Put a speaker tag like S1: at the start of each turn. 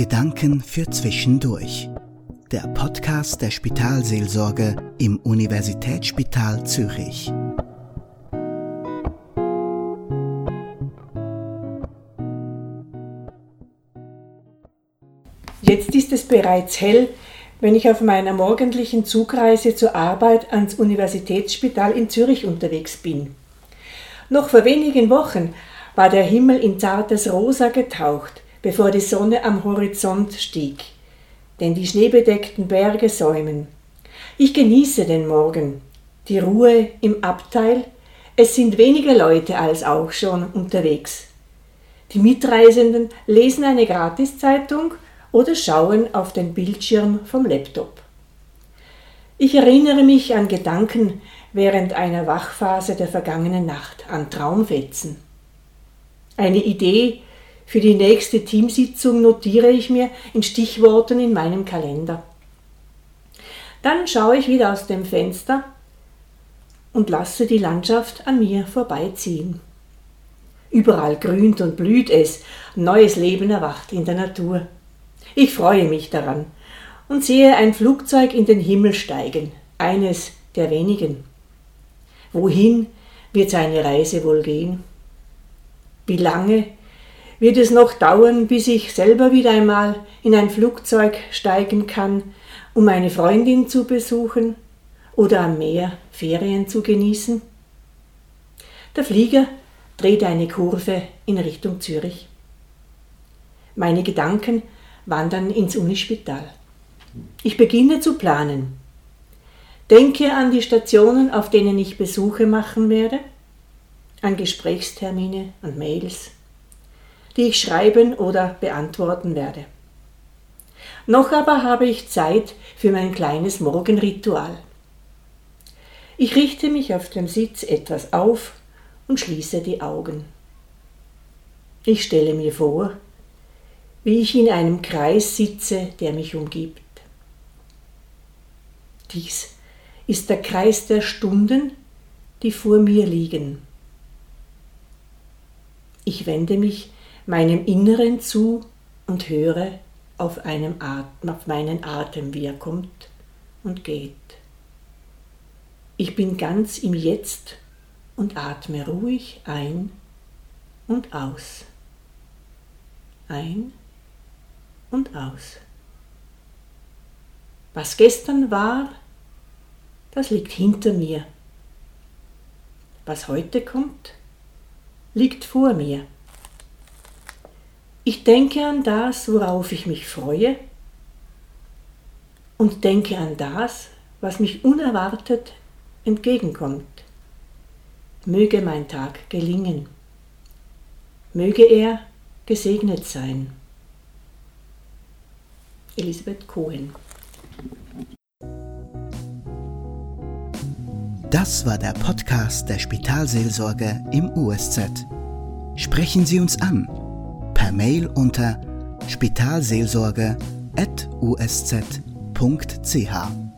S1: Gedanken für Zwischendurch. Der Podcast der Spitalseelsorge im Universitätsspital Zürich.
S2: Jetzt ist es bereits hell, wenn ich auf meiner morgendlichen Zugreise zur Arbeit ans Universitätsspital in Zürich unterwegs bin. Noch vor wenigen Wochen war der Himmel in zartes Rosa getaucht, bevor die Sonne am Horizont stieg, denn die schneebedeckten Berge säumen. Ich genieße den Morgen, die Ruhe im Abteil, es sind weniger Leute als auch schon unterwegs. Die Mitreisenden lesen eine Gratiszeitung oder schauen auf den Bildschirm vom Laptop. Ich erinnere mich an Gedanken während einer Wachphase der vergangenen Nacht, an Traumfetzen. Eine Idee für die nächste Teamsitzung notiere ich mir in Stichworten in meinem Kalender. Dann schaue ich wieder aus dem Fenster und lasse die Landschaft an mir vorbeiziehen. Überall grünt und blüht es, neues Leben erwacht in der Natur. Ich freue mich daran und sehe ein Flugzeug in den Himmel steigen, eines der wenigen. Wohin wird seine Reise wohl gehen? Wie lange wird es noch dauern, bis ich selber wieder einmal in ein Flugzeug steigen kann, um eine Freundin zu besuchen oder am Meer Ferien zu genießen? Der Flieger dreht eine Kurve in Richtung Zürich. Meine Gedanken wandern ins Unispital. Ich beginne zu planen. Denke an die Stationen, auf denen ich Besuche machen werde, an Gesprächstermine und Mails, die ich schreiben oder beantworten werde. Noch aber habe ich Zeit für mein kleines Morgenritual. Ich richte mich auf dem Sitz etwas auf und schließe die Augen. Ich stelle mir vor, wie ich in einem Kreis sitze, der mich umgibt. Dies ist der Kreis der Stunden, die vor mir liegen. Ich wende mich meinem Inneren zu und höre auf, einem Atem, auf meinen Atem, wie er kommt und geht. Ich bin ganz im Jetzt und atme ruhig ein und aus. Ein und aus. Was gestern war, das liegt hinter mir. Was heute kommt, liegt vor mir. Ich denke an das, worauf ich mich freue und denke an das, was mich unerwartet entgegenkommt. Möge mein Tag gelingen. Möge er gesegnet sein. Elisabeth Cohen.
S1: Das war der Podcast der Spitalseelsorge im USZ. Sprechen Sie uns an per Mail unter spitalseelsorge.usz.ch.